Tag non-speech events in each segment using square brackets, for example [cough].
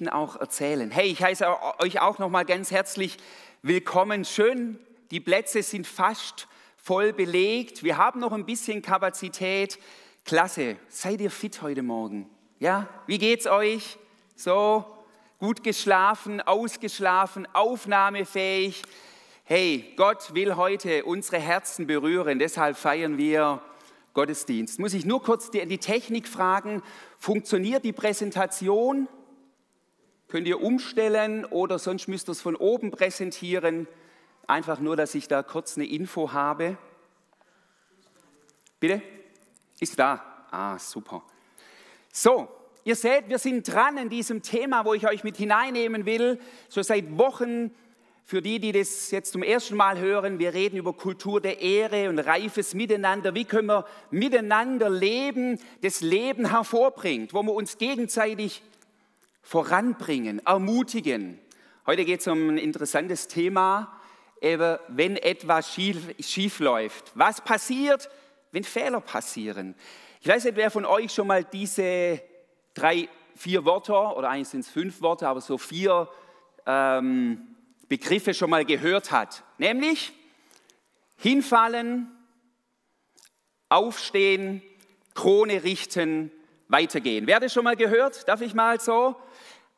Geschichten auch erzählen. Hey, ich heiße euch auch noch mal ganz herzlich willkommen. Schön, die Plätze sind fast voll belegt. Wir haben noch ein bisschen Kapazität. Klasse. Seid ihr fit heute Morgen? Ja? Wie geht's euch? So gut geschlafen, ausgeschlafen, aufnahmefähig. Hey, Gott will heute unsere Herzen berühren. Deshalb feiern wir Gottesdienst. Muss ich nur kurz die, die Technik fragen, funktioniert die Präsentation? Könnt ihr umstellen oder sonst müsst ihr es von oben präsentieren? Einfach nur, dass ich da kurz eine Info habe. Bitte? Ist da. Ah, super. So, ihr seht, wir sind dran in diesem Thema, wo ich euch mit hineinnehmen will. So seit Wochen für die, die das jetzt zum ersten Mal hören, wir reden über Kultur der Ehre und reifes Miteinander. Wie können wir miteinander leben, das Leben hervorbringt, wo wir uns gegenseitig voranbringen, ermutigen. Heute geht es um ein interessantes Thema, eben wenn etwas schief, schief läuft. Was passiert, wenn Fehler passieren? Ich weiß nicht, wer von euch schon mal diese drei, vier Wörter, oder eigentlich sind es fünf Worte, aber so vier ähm, Begriffe schon mal gehört hat, nämlich hinfallen, aufstehen, Krone richten, weitergehen. Wer hat das schon mal gehört? Darf ich mal so?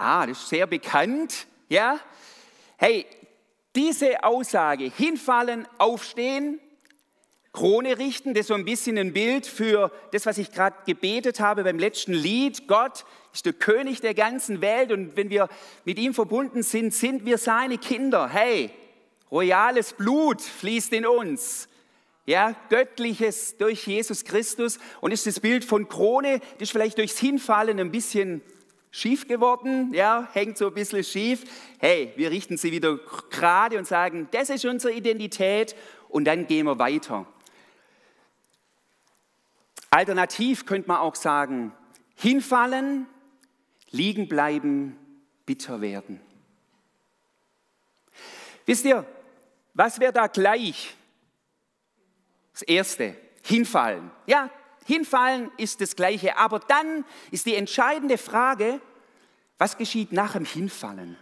Ah, das ist sehr bekannt, ja? Hey, diese Aussage, hinfallen, aufstehen, Krone richten, das ist so ein bisschen ein Bild für das, was ich gerade gebetet habe beim letzten Lied. Gott ist der König der ganzen Welt und wenn wir mit ihm verbunden sind, sind wir seine Kinder. Hey, royales Blut fließt in uns. Ja, göttliches durch Jesus Christus und ist das Bild von Krone, das ist vielleicht durchs Hinfallen ein bisschen schief geworden, ja, hängt so ein bisschen schief. Hey, wir richten sie wieder gerade und sagen, das ist unsere Identität und dann gehen wir weiter. Alternativ könnte man auch sagen, hinfallen, liegen bleiben, bitter werden. Wisst ihr, was wäre da gleich? Das Erste, hinfallen. Ja, hinfallen ist das Gleiche, aber dann ist die entscheidende Frage, was geschieht nach dem Hinfallen?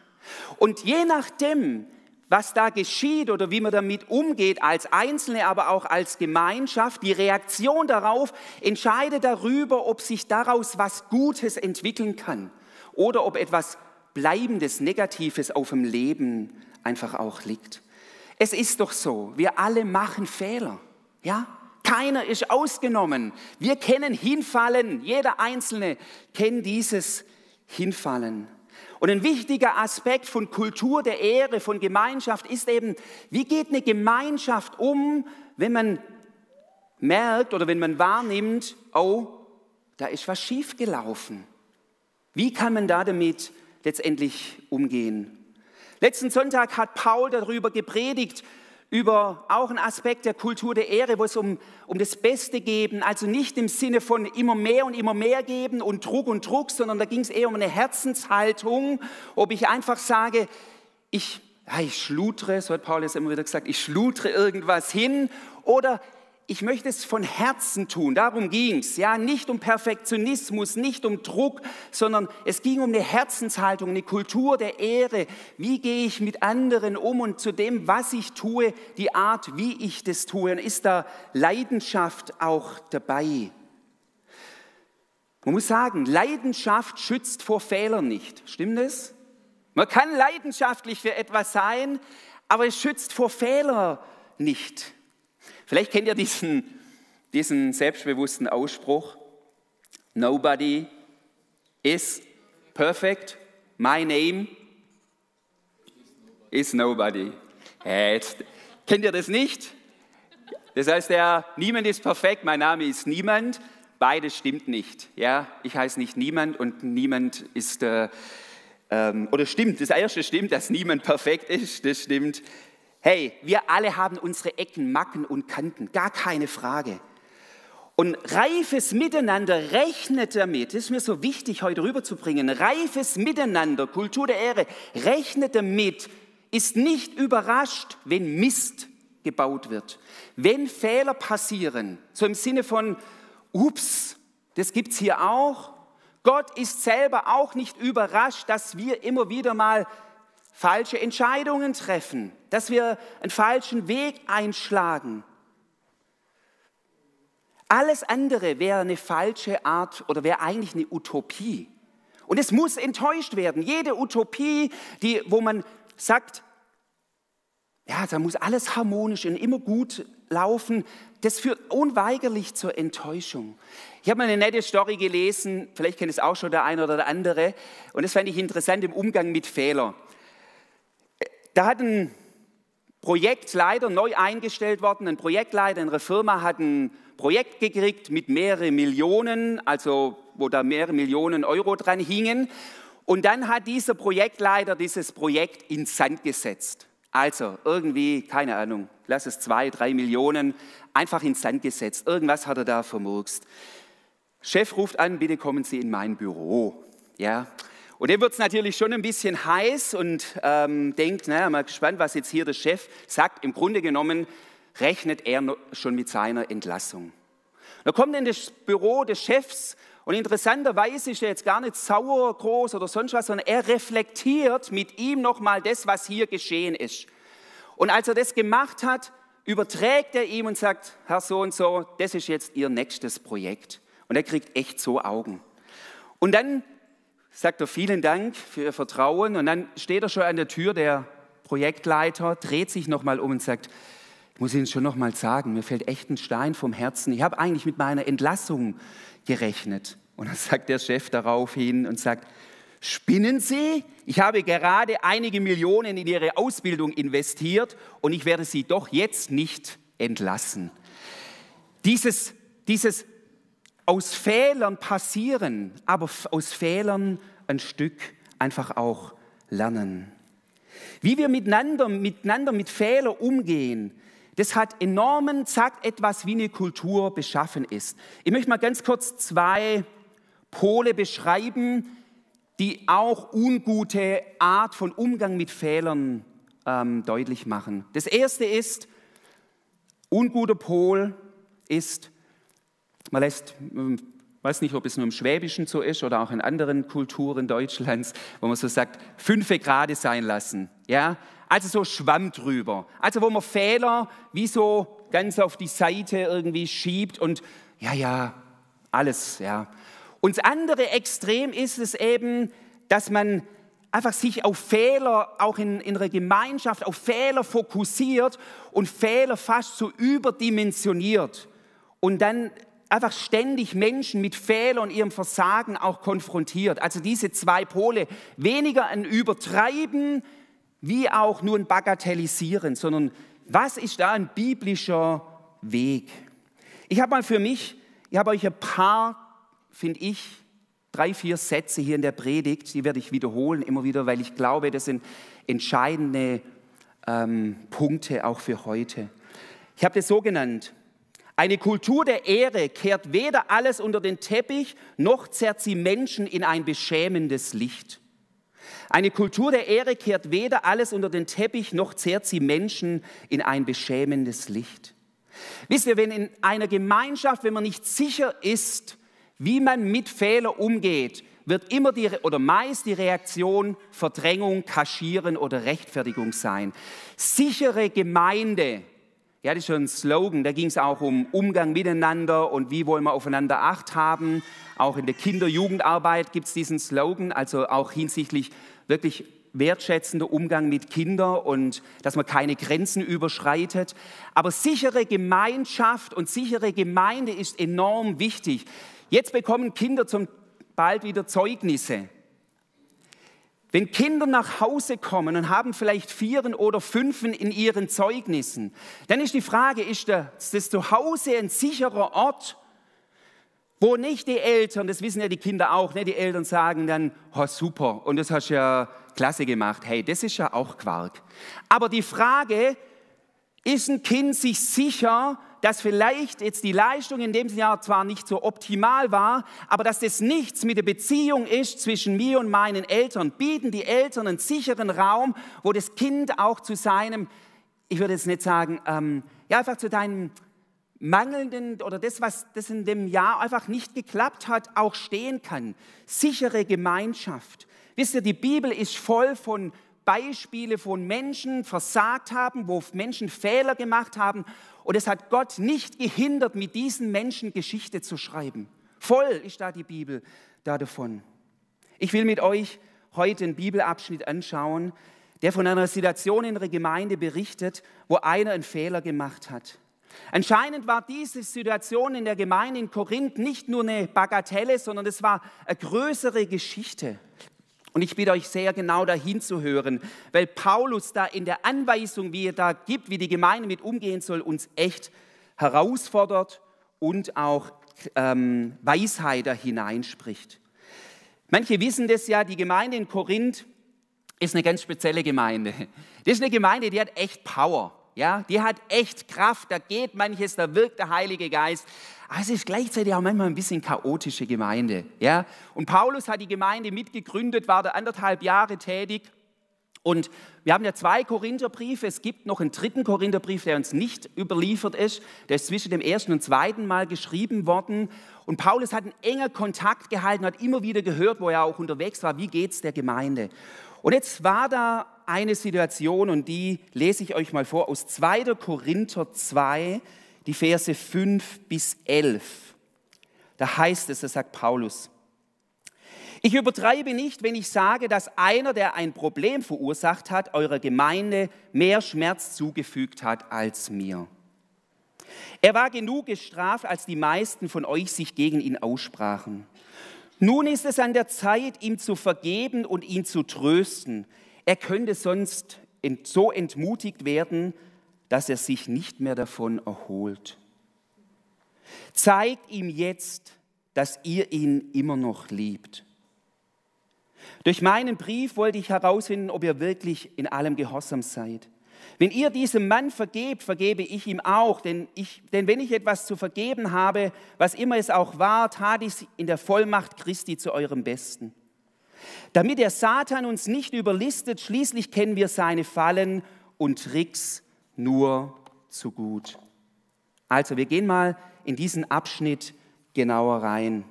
Und je nachdem, was da geschieht oder wie man damit umgeht als Einzelne, aber auch als Gemeinschaft, die Reaktion darauf entscheidet darüber, ob sich daraus was Gutes entwickeln kann oder ob etwas Bleibendes, Negatives auf dem Leben einfach auch liegt. Es ist doch so, wir alle machen Fehler, ja? Keiner ist ausgenommen. Wir kennen Hinfallen, jeder Einzelne kennt dieses Hinfallen. Und ein wichtiger Aspekt von Kultur der Ehre, von Gemeinschaft ist eben, wie geht eine Gemeinschaft um, wenn man merkt oder wenn man wahrnimmt, oh, da ist was schiefgelaufen. Wie kann man da damit letztendlich umgehen? Letzten Sonntag hat Paul darüber gepredigt, über auch einen Aspekt der Kultur der Ehre, wo es um, um das Beste geben, also nicht im Sinne von immer mehr und immer mehr geben und Druck und Druck, sondern da ging es eher um eine Herzenshaltung, ob ich einfach sage, ich, ja, ich schlutre, so hat Paul jetzt immer wieder gesagt, ich schlutre irgendwas hin oder ich möchte es von Herzen tun. Darum ging es. Ja, nicht um Perfektionismus, nicht um Druck, sondern es ging um eine Herzenshaltung, eine Kultur der Ehre. Wie gehe ich mit anderen um und zu dem, was ich tue, die Art, wie ich das tue. Und ist da Leidenschaft auch dabei? Man muss sagen, Leidenschaft schützt vor Fehlern nicht. Stimmt es? Man kann leidenschaftlich für etwas sein, aber es schützt vor Fehlern nicht. Vielleicht kennt ihr diesen, diesen selbstbewussten Ausspruch, Nobody is perfect, my name is nobody. Jetzt, kennt ihr das nicht? Das heißt ja, niemand ist perfekt, mein Name ist niemand. Beides stimmt nicht. Ja, ich heiße nicht niemand und niemand ist, äh, ähm, oder stimmt, das erste stimmt, dass niemand perfekt ist, das stimmt. Hey, wir alle haben unsere Ecken, Macken und Kanten, gar keine Frage. Und reifes Miteinander rechnet damit, das ist mir so wichtig heute rüberzubringen, reifes Miteinander, Kultur der Ehre, rechnet damit, ist nicht überrascht, wenn Mist gebaut wird, wenn Fehler passieren, so im Sinne von, ups, das gibt es hier auch, Gott ist selber auch nicht überrascht, dass wir immer wieder mal falsche Entscheidungen treffen, dass wir einen falschen Weg einschlagen. Alles andere wäre eine falsche Art oder wäre eigentlich eine Utopie. Und es muss enttäuscht werden. Jede Utopie, die, wo man sagt, ja, da muss alles harmonisch und immer gut laufen, das führt unweigerlich zur Enttäuschung. Ich habe mal eine nette Story gelesen, vielleicht kennt es auch schon der eine oder der andere, und das fand ich interessant im Umgang mit Fehlern. Da hat ein Projektleiter neu eingestellt worden, ein Projektleiter in einer Firma hat ein Projekt gekriegt mit mehreren Millionen, also wo da mehrere Millionen Euro dran hingen. Und dann hat dieser Projektleiter dieses Projekt in Sand gesetzt. Also irgendwie, keine Ahnung, lass es zwei, drei Millionen, einfach ins Sand gesetzt. Irgendwas hat er da vermurkst. Chef ruft an, bitte kommen Sie in mein Büro. Ja, und dann wird es natürlich schon ein bisschen heiß und ähm, denkt, naja, mal gespannt, was jetzt hier der Chef sagt. Im Grunde genommen rechnet er schon mit seiner Entlassung. Da kommt in das Büro des Chefs und interessanterweise ist er jetzt gar nicht sauer, groß oder sonst was, sondern er reflektiert mit ihm nochmal das, was hier geschehen ist. Und als er das gemacht hat, überträgt er ihm und sagt, Herr so und so, das ist jetzt Ihr nächstes Projekt. Und er kriegt echt so Augen. Und dann sagt er vielen Dank für Ihr Vertrauen und dann steht er schon an der Tür, der Projektleiter, dreht sich nochmal um und sagt, ich muss Ihnen schon nochmal sagen, mir fällt echt ein Stein vom Herzen. Ich habe eigentlich mit meiner Entlassung gerechnet. Und dann sagt der Chef daraufhin und sagt, spinnen Sie? Ich habe gerade einige Millionen in Ihre Ausbildung investiert und ich werde Sie doch jetzt nicht entlassen. Dieses, dieses aus Fehlern passieren, aber aus Fehlern ein Stück einfach auch lernen. Wie wir miteinander, miteinander mit Fehlern umgehen, das hat enormen, sagt etwas, wie eine Kultur beschaffen ist. Ich möchte mal ganz kurz zwei Pole beschreiben, die auch ungute Art von Umgang mit Fehlern ähm, deutlich machen. Das erste ist, unguter Pol ist, man lässt, ähm, weiß nicht, ob es nur im Schwäbischen so ist oder auch in anderen Kulturen Deutschlands, wo man so sagt, fünfe Grade sein lassen. Ja? Also so Schwamm drüber. Also wo man Fehler wie so ganz auf die Seite irgendwie schiebt und ja, ja, alles, ja. Und das andere Extrem ist es eben, dass man einfach sich auf Fehler, auch in, in einer Gemeinschaft, auf Fehler fokussiert und Fehler fast so überdimensioniert. Und dann einfach ständig Menschen mit Fehlern ihrem Versagen auch konfrontiert. Also diese zwei Pole, weniger ein Übertreiben, wie auch nur ein Bagatellisieren, sondern was ist da ein biblischer Weg? Ich habe mal für mich, ich habe euch ein paar, finde ich, drei, vier Sätze hier in der Predigt, die werde ich wiederholen immer wieder, weil ich glaube, das sind entscheidende ähm, Punkte auch für heute. Ich habe das so genannt, eine Kultur der Ehre kehrt weder alles unter den Teppich, noch zerrt sie Menschen in ein beschämendes Licht. Eine Kultur der Ehre kehrt weder alles unter den Teppich, noch zehrt sie Menschen in ein beschämendes Licht. Wisst ihr, wenn in einer Gemeinschaft, wenn man nicht sicher ist, wie man mit Fehlern umgeht, wird immer die, oder meist die Reaktion Verdrängung, Kaschieren oder Rechtfertigung sein. Sichere Gemeinde ja, das ist schon ein Slogan, da ging es auch um Umgang miteinander und wie wollen wir aufeinander Acht haben. Auch in der Kinder-Jugendarbeit gibt es diesen Slogan, also auch hinsichtlich wirklich wertschätzender Umgang mit Kindern und dass man keine Grenzen überschreitet. Aber sichere Gemeinschaft und sichere Gemeinde ist enorm wichtig. Jetzt bekommen Kinder zum bald wieder Zeugnisse. Wenn Kinder nach Hause kommen und haben vielleicht Vieren oder Fünfen in ihren Zeugnissen, dann ist die Frage, ist das Zuhause ein sicherer Ort, wo nicht die Eltern, das wissen ja die Kinder auch, ne, die Eltern sagen dann, oh super, und das hast du ja klasse gemacht, hey, das ist ja auch Quark. Aber die Frage, ist ein Kind sich sicher, dass vielleicht jetzt die Leistung in dem Jahr zwar nicht so optimal war, aber dass das nichts mit der Beziehung ist zwischen mir und meinen Eltern. Bieten die Eltern einen sicheren Raum, wo das Kind auch zu seinem, ich würde jetzt nicht sagen, ähm, ja einfach zu deinem mangelnden oder das, was das in dem Jahr einfach nicht geklappt hat, auch stehen kann. Sichere Gemeinschaft. Wisst ihr, die Bibel ist voll von Beispiele von Menschen versagt haben, wo Menschen Fehler gemacht haben. Und es hat Gott nicht gehindert, mit diesen Menschen Geschichte zu schreiben. Voll ist da die Bibel da davon. Ich will mit euch heute einen Bibelabschnitt anschauen, der von einer Situation in der Gemeinde berichtet, wo einer einen Fehler gemacht hat. Anscheinend war diese Situation in der Gemeinde in Korinth nicht nur eine Bagatelle, sondern es war eine größere Geschichte. Und ich bitte euch sehr genau dahin zu hören, weil Paulus da in der Anweisung, wie er da gibt, wie die Gemeinde mit umgehen soll, uns echt herausfordert und auch ähm, Weisheit da hineinspricht. Manche wissen das ja, die Gemeinde in Korinth ist eine ganz spezielle Gemeinde. Das ist eine Gemeinde, die hat echt Power. Ja, die hat echt Kraft, da geht manches, da wirkt der Heilige Geist. Aber es ist gleichzeitig auch manchmal ein bisschen chaotische Gemeinde. Ja? Und Paulus hat die Gemeinde mitgegründet, war da anderthalb Jahre tätig. Und wir haben ja zwei Korintherbriefe. Es gibt noch einen dritten Korintherbrief, der uns nicht überliefert ist. Der ist zwischen dem ersten und zweiten Mal geschrieben worden. Und Paulus hat einen engen Kontakt gehalten, hat immer wieder gehört, wo er auch unterwegs war, wie geht es der Gemeinde. Und jetzt war da eine Situation und die lese ich euch mal vor aus 2. Korinther 2, die Verse 5 bis 11. Da heißt es, das sagt Paulus, ich übertreibe nicht, wenn ich sage, dass einer, der ein Problem verursacht hat, eurer Gemeinde mehr Schmerz zugefügt hat als mir. Er war genug gestraft, als die meisten von euch sich gegen ihn aussprachen. Nun ist es an der Zeit, ihm zu vergeben und ihn zu trösten. Er könnte sonst so entmutigt werden, dass er sich nicht mehr davon erholt. Zeigt ihm jetzt, dass ihr ihn immer noch liebt. Durch meinen Brief wollte ich herausfinden, ob ihr wirklich in allem gehorsam seid. Wenn ihr diesem Mann vergebt, vergebe ich ihm auch, denn, ich, denn wenn ich etwas zu vergeben habe, was immer es auch war, tat ich in der Vollmacht Christi zu eurem Besten. Damit der Satan uns nicht überlistet, schließlich kennen wir seine Fallen und Tricks nur zu gut. Also, wir gehen mal in diesen Abschnitt genauer rein.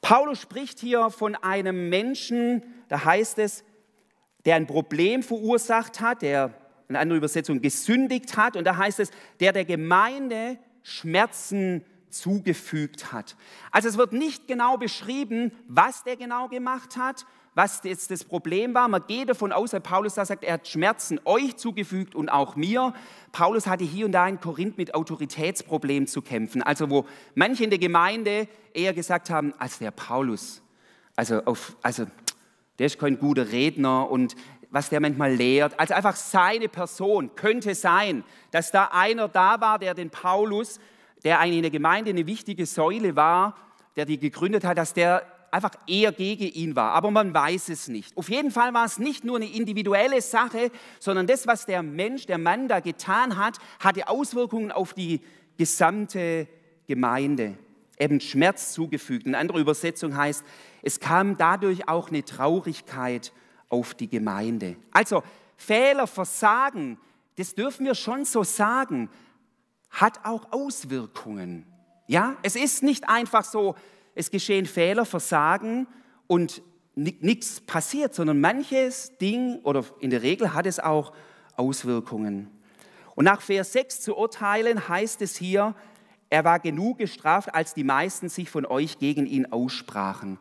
Paulus spricht hier von einem Menschen, da heißt es, der ein Problem verursacht hat, der in anderer Übersetzung gesündigt hat. Und da heißt es, der der Gemeinde Schmerzen zugefügt hat. Also es wird nicht genau beschrieben, was der genau gemacht hat was jetzt das Problem war. Man geht davon aus, weil Paulus da sagt, er hat Schmerzen euch zugefügt und auch mir. Paulus hatte hier und da in Korinth mit Autoritätsproblemen zu kämpfen. Also wo manche in der Gemeinde eher gesagt haben, als der Paulus, also, auf, also der ist kein guter Redner und was der manchmal lehrt. Also einfach seine Person könnte sein, dass da einer da war, der den Paulus, der eigentlich in der Gemeinde eine wichtige Säule war, der die gegründet hat, dass der einfach eher gegen ihn war. Aber man weiß es nicht. Auf jeden Fall war es nicht nur eine individuelle Sache, sondern das, was der Mensch, der Mann da getan hat, hatte Auswirkungen auf die gesamte Gemeinde. Eben Schmerz zugefügt. Eine andere Übersetzung heißt, es kam dadurch auch eine Traurigkeit auf die Gemeinde. Also Fehler, Versagen, das dürfen wir schon so sagen, hat auch Auswirkungen. Ja, es ist nicht einfach so, es geschehen Fehler, Versagen und nichts passiert, sondern manches Ding oder in der Regel hat es auch Auswirkungen. Und nach Vers 6 zu urteilen heißt es hier, er war genug gestraft, als die meisten sich von euch gegen ihn aussprachen.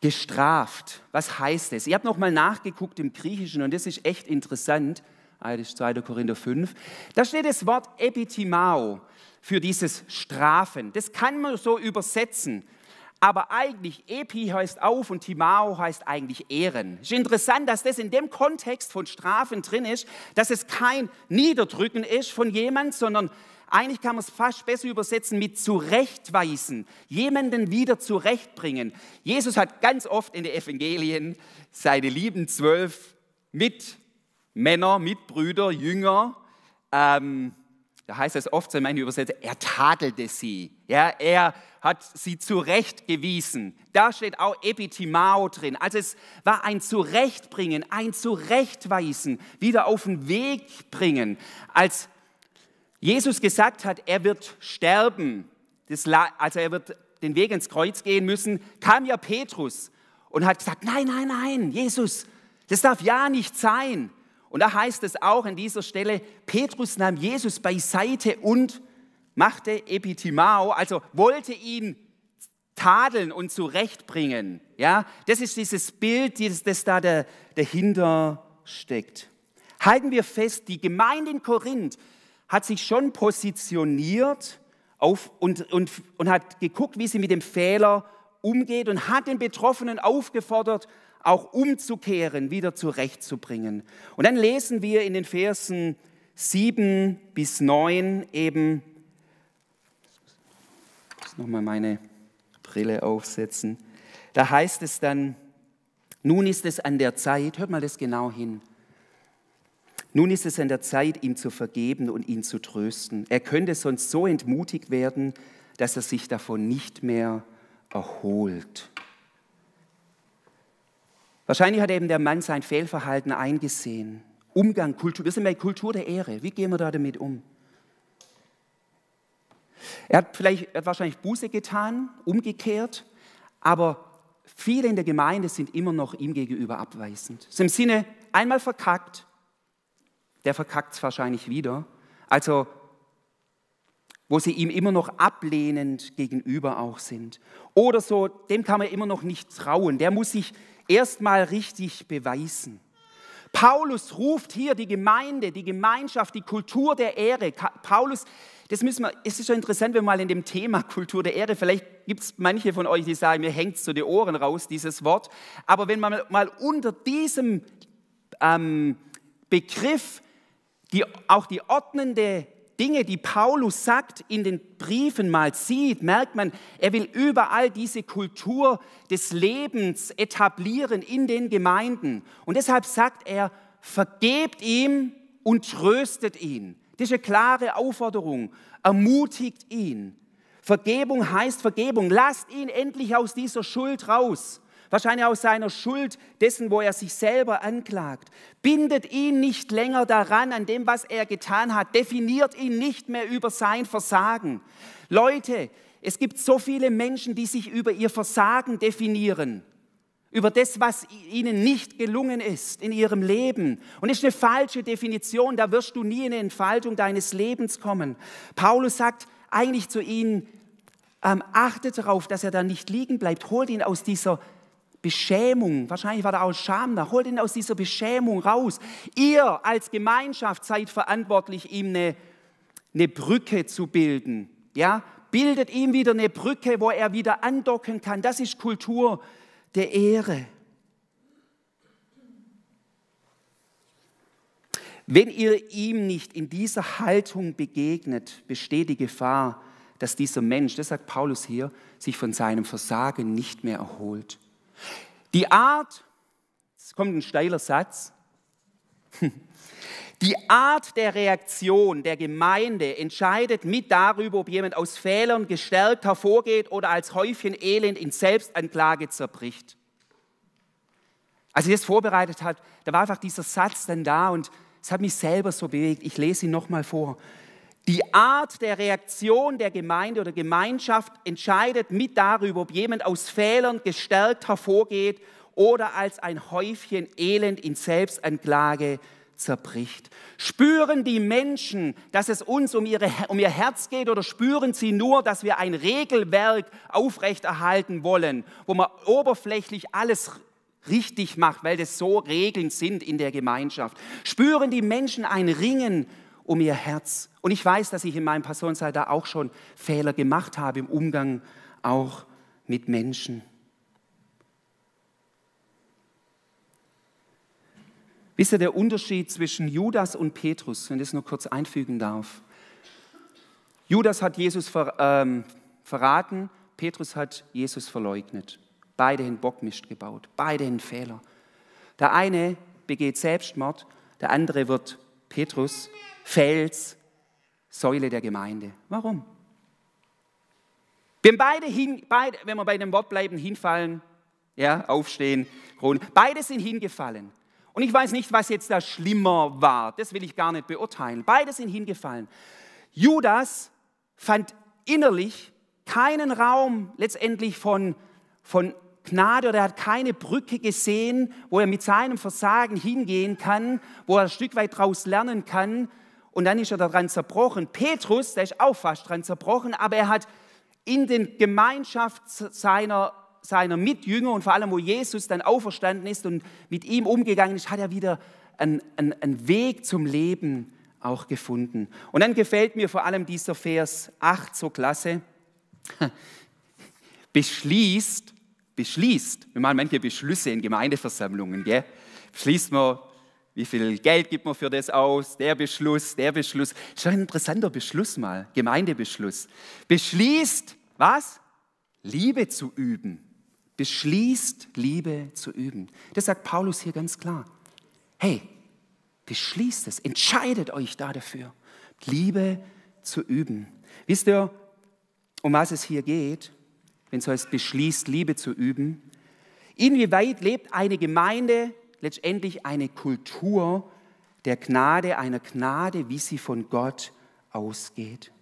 Gestraft, was heißt es? Ihr habt nochmal nachgeguckt im Griechischen und das ist echt interessant. Ah, das ist 2. Korinther 5. Da steht das Wort Epitimao für dieses Strafen. Das kann man so übersetzen. Aber eigentlich, Epi heißt auf und Timao heißt eigentlich Ehren. Es ist interessant, dass das in dem Kontext von Strafen drin ist, dass es kein Niederdrücken ist von jemand, sondern eigentlich kann man es fast besser übersetzen mit zurechtweisen, jemanden wieder zurechtbringen. Jesus hat ganz oft in den Evangelien seine lieben zwölf Mitmänner, Mitbrüder, Jünger ähm, da heißt es oft in meinen Übersetzungen, er tadelte sie. Ja, er hat sie zurechtgewiesen. Da steht auch Epitimao drin. Also es war ein Zurechtbringen, ein Zurechtweisen, wieder auf den Weg bringen. Als Jesus gesagt hat, er wird sterben, also er wird den Weg ins Kreuz gehen müssen, kam ja Petrus und hat gesagt, nein, nein, nein, Jesus, das darf ja nicht sein. Und da heißt es auch an dieser Stelle, Petrus nahm Jesus beiseite und machte Epitimao, also wollte ihn tadeln und zurechtbringen. Ja, das ist dieses Bild, das, das da dahinter steckt. Halten wir fest, die Gemeinde in Korinth hat sich schon positioniert auf und, und, und hat geguckt, wie sie mit dem Fehler umgeht und hat den Betroffenen aufgefordert, auch umzukehren, wieder zurechtzubringen. Und dann lesen wir in den Versen 7 bis 9 eben, ich muss nochmal meine Brille aufsetzen, da heißt es dann, nun ist es an der Zeit, hört mal das genau hin, nun ist es an der Zeit, ihm zu vergeben und ihn zu trösten. Er könnte sonst so entmutigt werden, dass er sich davon nicht mehr erholt. Wahrscheinlich hat eben der Mann sein Fehlverhalten eingesehen. Umgang, Kultur, wir sind bei Kultur der Ehre. Wie gehen wir da damit um? Er hat vielleicht er hat wahrscheinlich Buße getan, umgekehrt, aber viele in der Gemeinde sind immer noch ihm gegenüber abweisend. Das ist im Sinne, einmal verkackt, der verkackt es wahrscheinlich wieder. Also, wo sie ihm immer noch ablehnend gegenüber auch sind. Oder so, dem kann man immer noch nicht trauen. Der muss sich erstmal richtig beweisen. Paulus ruft hier die Gemeinde, die Gemeinschaft, die Kultur der Ehre. Paulus, das müssen wir, es ist schon interessant, wenn wir mal in dem Thema Kultur der Ehre, vielleicht gibt es manche von euch, die sagen, mir hängt es zu den Ohren raus, dieses Wort. Aber wenn man mal unter diesem ähm, Begriff die, auch die ordnende Dinge, die Paulus sagt, in den Briefen mal sieht, merkt man, er will überall diese Kultur des Lebens etablieren in den Gemeinden. Und deshalb sagt er, vergebt ihm und tröstet ihn. Das ist eine klare Aufforderung. Ermutigt ihn. Vergebung heißt Vergebung. Lasst ihn endlich aus dieser Schuld raus wahrscheinlich aus seiner Schuld, dessen, wo er sich selber anklagt. Bindet ihn nicht länger daran, an dem, was er getan hat. Definiert ihn nicht mehr über sein Versagen. Leute, es gibt so viele Menschen, die sich über ihr Versagen definieren über das, was ihnen nicht gelungen ist in ihrem Leben. Und das ist eine falsche Definition, da wirst du nie in eine Entfaltung deines Lebens kommen. Paulus sagt eigentlich zu ihnen, ähm, achtet darauf, dass er da nicht liegen bleibt, holt ihn aus dieser Beschämung, wahrscheinlich war da auch Scham da, holt ihn aus dieser Beschämung raus. Ihr als Gemeinschaft seid verantwortlich, ihm eine, eine Brücke zu bilden. Ja? Bildet ihm wieder eine Brücke, wo er wieder andocken kann. Das ist Kultur der Ehre. Wenn ihr ihm nicht in dieser Haltung begegnet, besteht die Gefahr, dass dieser Mensch, das sagt Paulus hier, sich von seinem Versagen nicht mehr erholt. Die Art, es kommt ein steiler Satz, [laughs] die Art der Reaktion der Gemeinde entscheidet mit darüber, ob jemand aus Fehlern gestärkt hervorgeht oder als Häufchen Elend in Selbstanklage zerbricht. Als ich das vorbereitet habe, da war einfach dieser Satz dann da und es hat mich selber so bewegt. Ich lese ihn nochmal vor. Die Art der Reaktion der Gemeinde oder Gemeinschaft entscheidet mit darüber, ob jemand aus Fehlern gestärkt hervorgeht oder als ein Häufchen Elend in Selbstanklage zerbricht. Spüren die Menschen, dass es uns um, ihre, um ihr Herz geht oder spüren sie nur, dass wir ein Regelwerk aufrechterhalten wollen, wo man oberflächlich alles richtig macht, weil das so Regeln sind in der Gemeinschaft? Spüren die Menschen ein Ringen um ihr Herz. Und ich weiß, dass ich in meinem Pastorenseite da auch schon Fehler gemacht habe im Umgang auch mit Menschen. Wisst ihr der Unterschied zwischen Judas und Petrus, wenn ich das nur kurz einfügen darf? Judas hat Jesus ver, ähm, verraten, Petrus hat Jesus verleugnet. Beide haben Bockmist gebaut, beide haben Fehler. Der eine begeht Selbstmord, der andere wird Petrus Fels, Säule der Gemeinde. Warum? Wenn beide, hin, beide, wenn wir bei dem Wort bleiben, hinfallen, ja, aufstehen, Krone, beide sind hingefallen. Und ich weiß nicht, was jetzt da schlimmer war, das will ich gar nicht beurteilen. Beide sind hingefallen. Judas fand innerlich keinen Raum letztendlich von, von Gnade oder er hat keine Brücke gesehen, wo er mit seinem Versagen hingehen kann, wo er ein Stück weit daraus lernen kann. Und dann ist er daran zerbrochen. Petrus, der ist auch fast daran zerbrochen, aber er hat in den Gemeinschaft seiner, seiner Mitjünger und vor allem, wo Jesus dann auferstanden ist und mit ihm umgegangen ist, hat er wieder einen, einen, einen Weg zum Leben auch gefunden. Und dann gefällt mir vor allem dieser Vers 8 so klasse. [laughs] Beschließt, beschließt, wir machen manche Beschlüsse in Gemeindeversammlungen, gell? beschließt man, wie viel Geld gibt man für das aus, der Beschluss, der Beschluss. Ist ein interessanter Beschluss mal, Gemeindebeschluss. Beschließt, was? Liebe zu üben. Beschließt, Liebe zu üben. Das sagt Paulus hier ganz klar. Hey, beschließt es, entscheidet euch da dafür, Liebe zu üben. Wisst ihr, um was es hier geht, wenn es heißt, beschließt, Liebe zu üben? Inwieweit lebt eine Gemeinde letztendlich eine Kultur der Gnade, einer Gnade, wie sie von Gott ausgeht?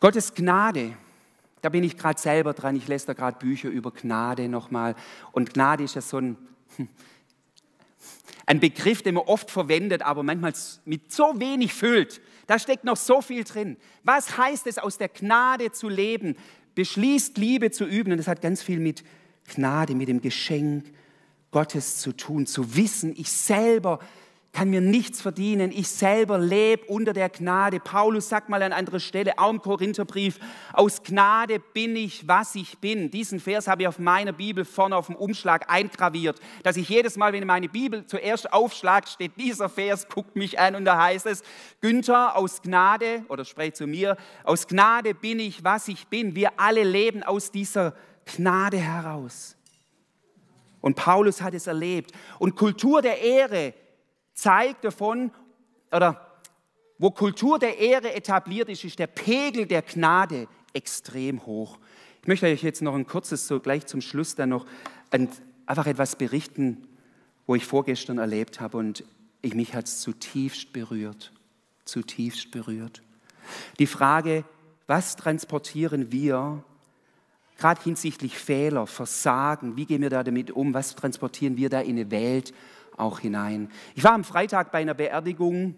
Gottes Gnade, da bin ich gerade selber dran, ich lese da gerade Bücher über Gnade nochmal. Und Gnade ist ja so ein, ein Begriff, den man oft verwendet, aber manchmal mit so wenig füllt. Da steckt noch so viel drin. Was heißt es, aus der Gnade zu leben? Beschließt, Liebe zu üben. Und das hat ganz viel mit Gnade, mit dem Geschenk Gottes zu tun. Zu wissen, ich selber kann mir nichts verdienen. Ich selber lebe unter der Gnade. Paulus sagt mal an anderer Stelle, auch im Korintherbrief, aus Gnade bin ich, was ich bin. Diesen Vers habe ich auf meiner Bibel vorne auf dem Umschlag eingraviert, dass ich jedes Mal, wenn ich meine Bibel zuerst aufschlage, steht dieser Vers, guckt mich an und da heißt es, Günther, aus Gnade, oder sprecht zu mir, aus Gnade bin ich, was ich bin. Wir alle leben aus dieser Gnade heraus. Und Paulus hat es erlebt. Und Kultur der Ehre, zeigt davon, oder wo Kultur der Ehre etabliert ist, ist der Pegel der Gnade extrem hoch. Ich möchte euch jetzt noch ein kurzes, so gleich zum Schluss dann noch ein, einfach etwas berichten, wo ich vorgestern erlebt habe und ich mich hat es zutiefst berührt, zutiefst berührt. Die Frage, was transportieren wir, gerade hinsichtlich Fehler, Versagen, wie gehen wir da damit um, was transportieren wir da in eine Welt, auch hinein. Ich war am Freitag bei einer Beerdigung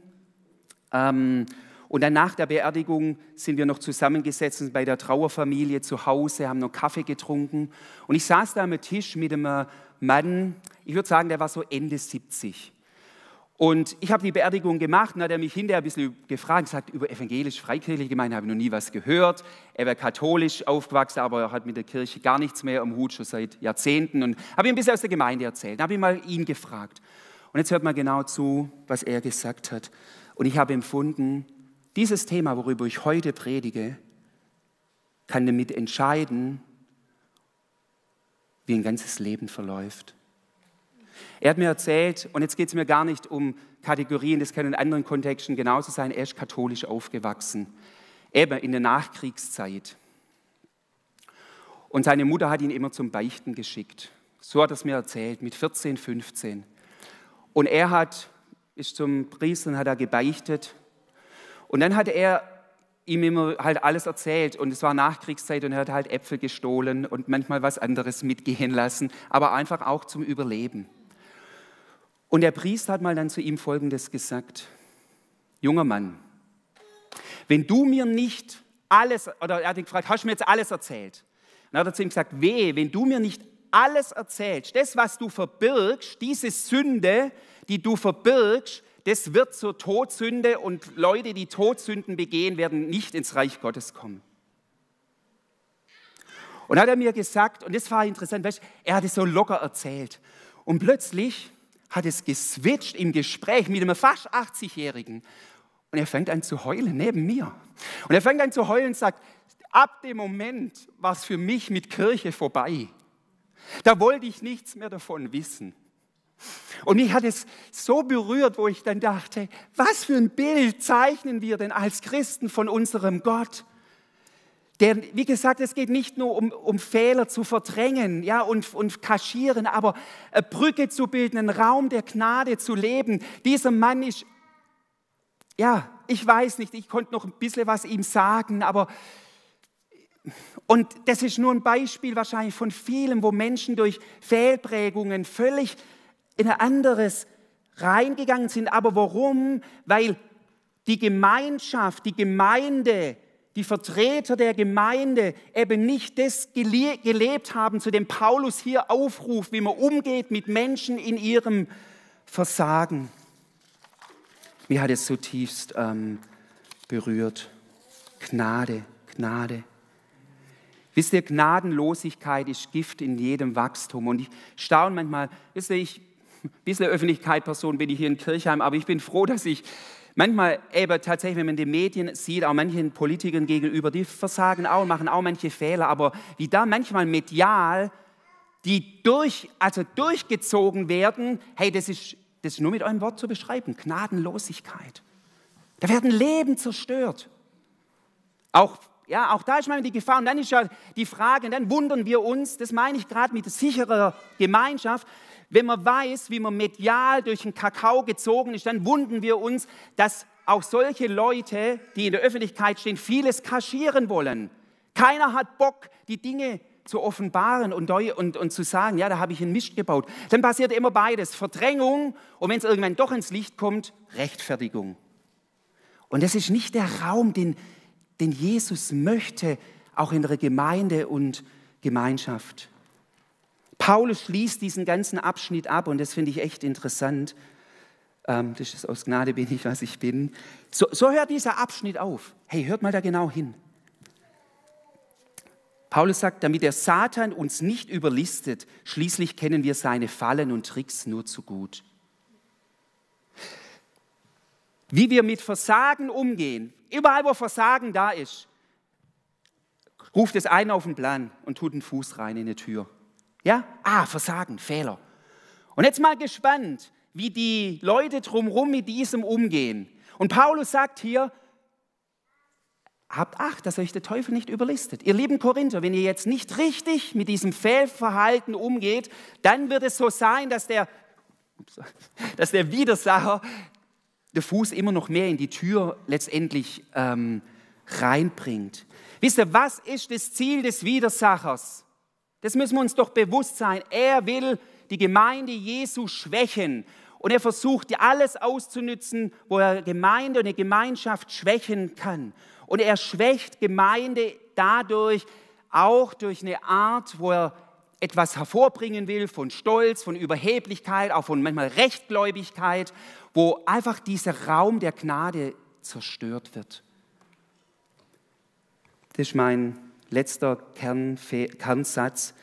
ähm, und dann nach der Beerdigung sind wir noch zusammengesetzt bei der Trauerfamilie zu Hause, haben noch Kaffee getrunken und ich saß da am Tisch mit einem Mann, ich würde sagen, der war so Ende 70. Und ich habe die Beerdigung gemacht und hat er mich hinterher ein bisschen gefragt, gesagt, über evangelisch-freikirchliche Gemeinde habe ich noch nie was gehört. Er wäre katholisch aufgewachsen, aber er hat mit der Kirche gar nichts mehr am Hut, schon seit Jahrzehnten. Und habe ihm ein bisschen aus der Gemeinde erzählt. Habe ich mal ihn gefragt. Und jetzt hört mal genau zu, was er gesagt hat. Und ich habe empfunden, dieses Thema, worüber ich heute predige, kann damit entscheiden, wie ein ganzes Leben verläuft. Er hat mir erzählt, und jetzt geht es mir gar nicht um Kategorien, das kann in anderen Kontexten genauso sein, er ist katholisch aufgewachsen, eben in der Nachkriegszeit. Und seine Mutter hat ihn immer zum Beichten geschickt. So hat er es mir erzählt, mit 14, 15. Und er hat, ist zum Priester und hat er gebeichtet. Und dann hat er ihm immer halt alles erzählt und es war Nachkriegszeit und er hat halt Äpfel gestohlen und manchmal was anderes mitgehen lassen, aber einfach auch zum Überleben. Und der Priester hat mal dann zu ihm Folgendes gesagt. Junger Mann, wenn du mir nicht alles, oder er hat ihn gefragt, hast du mir jetzt alles erzählt? dann hat er zu ihm gesagt, weh, wenn du mir nicht alles erzählst, das, was du verbirgst, diese Sünde, die du verbirgst, das wird zur Todsünde und Leute, die Todsünden begehen, werden nicht ins Reich Gottes kommen. Und hat er mir gesagt, und das war interessant, weißt, er hat es so locker erzählt. Und plötzlich hat es geswitcht im Gespräch mit einem fast 80-Jährigen. Und er fängt an zu heulen neben mir. Und er fängt an zu heulen und sagt, ab dem Moment war es für mich mit Kirche vorbei. Da wollte ich nichts mehr davon wissen. Und mich hat es so berührt, wo ich dann dachte, was für ein Bild zeichnen wir denn als Christen von unserem Gott? Der, wie gesagt, es geht nicht nur um, um Fehler zu verdrängen ja, und, und kaschieren, aber eine Brücke zu bilden, einen Raum der Gnade zu leben. Dieser Mann ist, ja, ich weiß nicht, ich konnte noch ein bisschen was ihm sagen, aber und das ist nur ein Beispiel wahrscheinlich von vielen, wo Menschen durch Fehlprägungen völlig in ein anderes reingegangen sind. Aber warum? Weil die Gemeinschaft, die Gemeinde, die Vertreter der Gemeinde eben nicht das gelebt haben, zu dem Paulus hier aufruft, wie man umgeht mit Menschen in ihrem Versagen. Mir hat es zutiefst ähm, berührt. Gnade, Gnade. Wisst ihr, Gnadenlosigkeit ist Gift in jedem Wachstum. Und ich staune manchmal, wisst ihr, ich, ein bisschen Öffentlichkeit-Person bin ich hier in Kirchheim, aber ich bin froh, dass ich manchmal eben tatsächlich, wenn man die Medien sieht, auch manchen Politikern gegenüber, die versagen auch, machen auch manche Fehler, aber wie da manchmal medial die durch, also durchgezogen werden, hey, das ist, das ist nur mit einem Wort zu beschreiben, Gnadenlosigkeit. Da werden Leben zerstört. Auch ja, auch da ist manchmal die Gefahr. Und dann ist ja die Frage, und dann wundern wir uns, das meine ich gerade mit sicherer Gemeinschaft, wenn man weiß, wie man medial durch den Kakao gezogen ist, dann wundern wir uns, dass auch solche Leute, die in der Öffentlichkeit stehen, vieles kaschieren wollen. Keiner hat Bock, die Dinge zu offenbaren und, und, und zu sagen, ja, da habe ich einen Mist gebaut. Dann passiert immer beides, Verdrängung und wenn es irgendwann doch ins Licht kommt, Rechtfertigung. Und das ist nicht der Raum, den, den Jesus möchte, auch in der Gemeinde und Gemeinschaft. Paulus schließt diesen ganzen Abschnitt ab und das finde ich echt interessant. Ähm, das ist aus Gnade bin ich, was ich bin. So, so hört dieser Abschnitt auf. Hey, hört mal da genau hin. Paulus sagt, damit der Satan uns nicht überlistet, schließlich kennen wir seine Fallen und Tricks nur zu gut. Wie wir mit Versagen umgehen, überall wo Versagen da ist, ruft es einen auf den Plan und tut einen Fuß rein in eine Tür. Ja? Ah, Versagen, Fehler. Und jetzt mal gespannt, wie die Leute drumherum mit diesem umgehen. Und Paulus sagt hier, habt Acht, dass euch der Teufel nicht überlistet. Ihr lieben Korinther, wenn ihr jetzt nicht richtig mit diesem Fehlverhalten umgeht, dann wird es so sein, dass der, [laughs] dass der Widersacher der Fuß immer noch mehr in die Tür letztendlich ähm, reinbringt. Wisst ihr, was ist das Ziel des Widersachers? Das müssen wir uns doch bewusst sein. Er will die Gemeinde Jesu schwächen und er versucht alles auszunützen, wo er Gemeinde und eine Gemeinschaft schwächen kann. Und er schwächt Gemeinde dadurch auch durch eine Art, wo er etwas hervorbringen will von Stolz, von Überheblichkeit, auch von manchmal Rechtgläubigkeit, wo einfach dieser Raum der Gnade zerstört wird. Das ist mein letzter Kern, Kernsatz.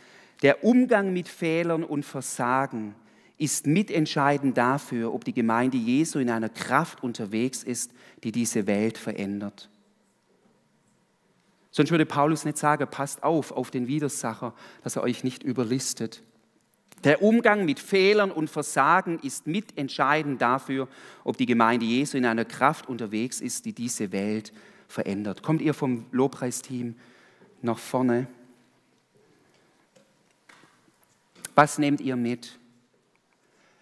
Der Umgang mit Fehlern und Versagen ist mitentscheidend dafür, ob die Gemeinde Jesu in einer Kraft unterwegs ist, die diese Welt verändert. Sonst würde Paulus nicht sagen, passt auf auf den Widersacher, dass er euch nicht überlistet. Der Umgang mit Fehlern und Versagen ist mitentscheidend dafür, ob die Gemeinde Jesu in einer Kraft unterwegs ist, die diese Welt verändert. Kommt ihr vom Lobpreisteam nach vorne? Was nehmt ihr mit?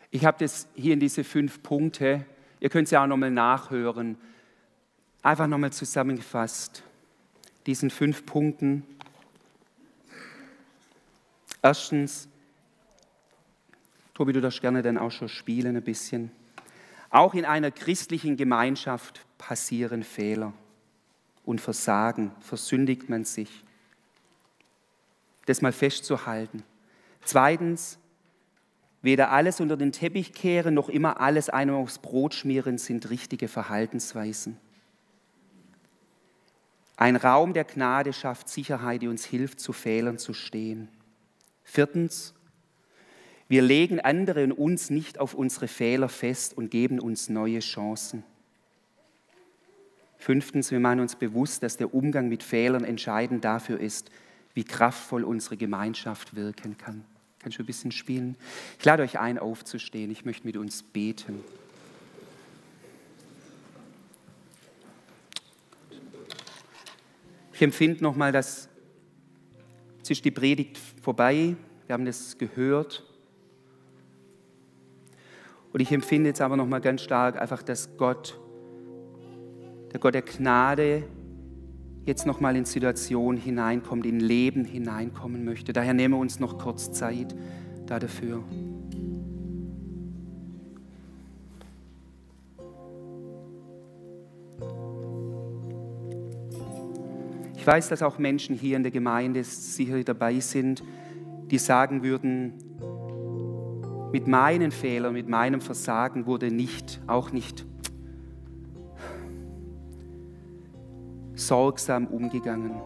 Ich habe das hier in diese fünf Punkte, ihr könnt ja auch nochmal nachhören, einfach nochmal zusammengefasst diesen fünf Punkten. Erstens, Tobi, du darfst gerne dann auch schon spielen ein bisschen. Auch in einer christlichen Gemeinschaft passieren Fehler und Versagen, versündigt man sich. Das mal festzuhalten. Zweitens, weder alles unter den Teppich kehren noch immer alles einem aufs Brot schmieren sind richtige Verhaltensweisen. Ein Raum der Gnade schafft Sicherheit, die uns hilft, zu Fehlern zu stehen. Viertens, wir legen andere und uns nicht auf unsere Fehler fest und geben uns neue Chancen. Fünftens, wir machen uns bewusst, dass der Umgang mit Fehlern entscheidend dafür ist, wie kraftvoll unsere Gemeinschaft wirken kann. Kannst du ein bisschen spielen? Ich lade euch ein, aufzustehen. Ich möchte mit uns beten. Ich empfinde nochmal, dass jetzt ist die Predigt vorbei, wir haben das gehört. Und ich empfinde jetzt aber nochmal ganz stark einfach, dass Gott, der Gott der Gnade, jetzt nochmal in Situationen hineinkommt, in Leben hineinkommen möchte. Daher nehmen wir uns noch kurz Zeit da dafür. Ich weiß, dass auch Menschen hier in der Gemeinde sicher dabei sind, die sagen würden, mit meinen Fehlern, mit meinem Versagen wurde nicht, auch nicht sorgsam umgegangen.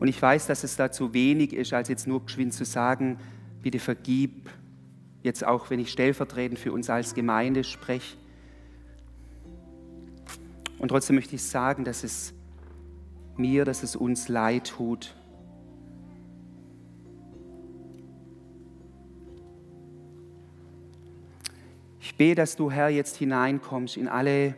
Und ich weiß, dass es da zu wenig ist, als jetzt nur geschwind zu sagen, bitte vergib, jetzt auch wenn ich stellvertretend für uns als Gemeinde spreche. Und trotzdem möchte ich sagen, dass es mir, dass es uns leid tut. Bete, dass du, Herr, jetzt hineinkommst in alle,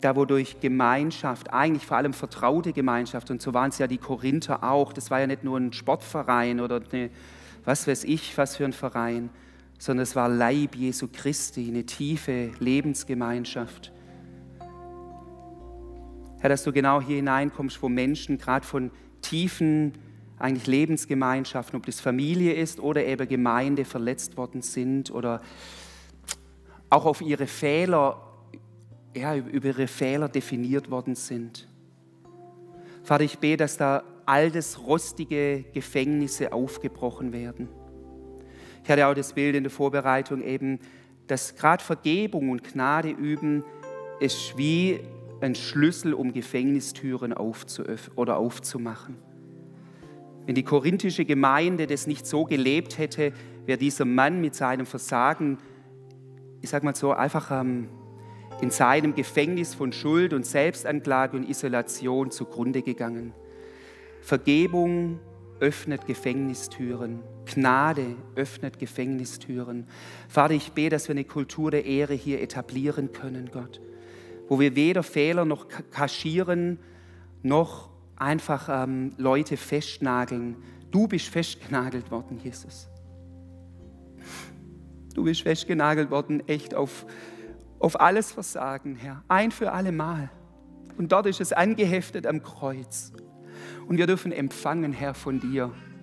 da wodurch Gemeinschaft, eigentlich vor allem vertraute Gemeinschaft, und so waren es ja die Korinther auch, das war ja nicht nur ein Sportverein oder eine, was weiß ich, was für ein Verein, sondern es war Leib Jesu Christi, eine tiefe Lebensgemeinschaft. Herr, dass du genau hier hineinkommst, wo Menschen gerade von tiefen eigentlich Lebensgemeinschaften, ob das Familie ist oder eben Gemeinde verletzt worden sind oder auch auf ihre Fehler, ja, über ihre Fehler definiert worden sind. Vater, ich bete, dass da altes, rostige Gefängnisse aufgebrochen werden. Ich hatte auch das Bild in der Vorbereitung eben, dass gerade Vergebung und Gnade üben ist wie ein Schlüssel, um Gefängnistüren aufzuöffnen oder aufzumachen. Wenn die korinthische Gemeinde das nicht so gelebt hätte, wäre dieser Mann mit seinem Versagen, ich sag mal so, einfach ähm, in seinem Gefängnis von Schuld und Selbstanklage und Isolation zugrunde gegangen. Vergebung öffnet Gefängnistüren. Gnade öffnet Gefängnistüren. Vater, ich bete, dass wir eine Kultur der Ehre hier etablieren können, Gott wo wir weder Fehler noch kaschieren, noch einfach ähm, Leute festnageln. Du bist festgenagelt worden, Jesus. Du bist festgenagelt worden, echt auf, auf alles Versagen, Herr. Ein für alle Mal. Und dort ist es angeheftet am Kreuz. Und wir dürfen empfangen, Herr, von dir.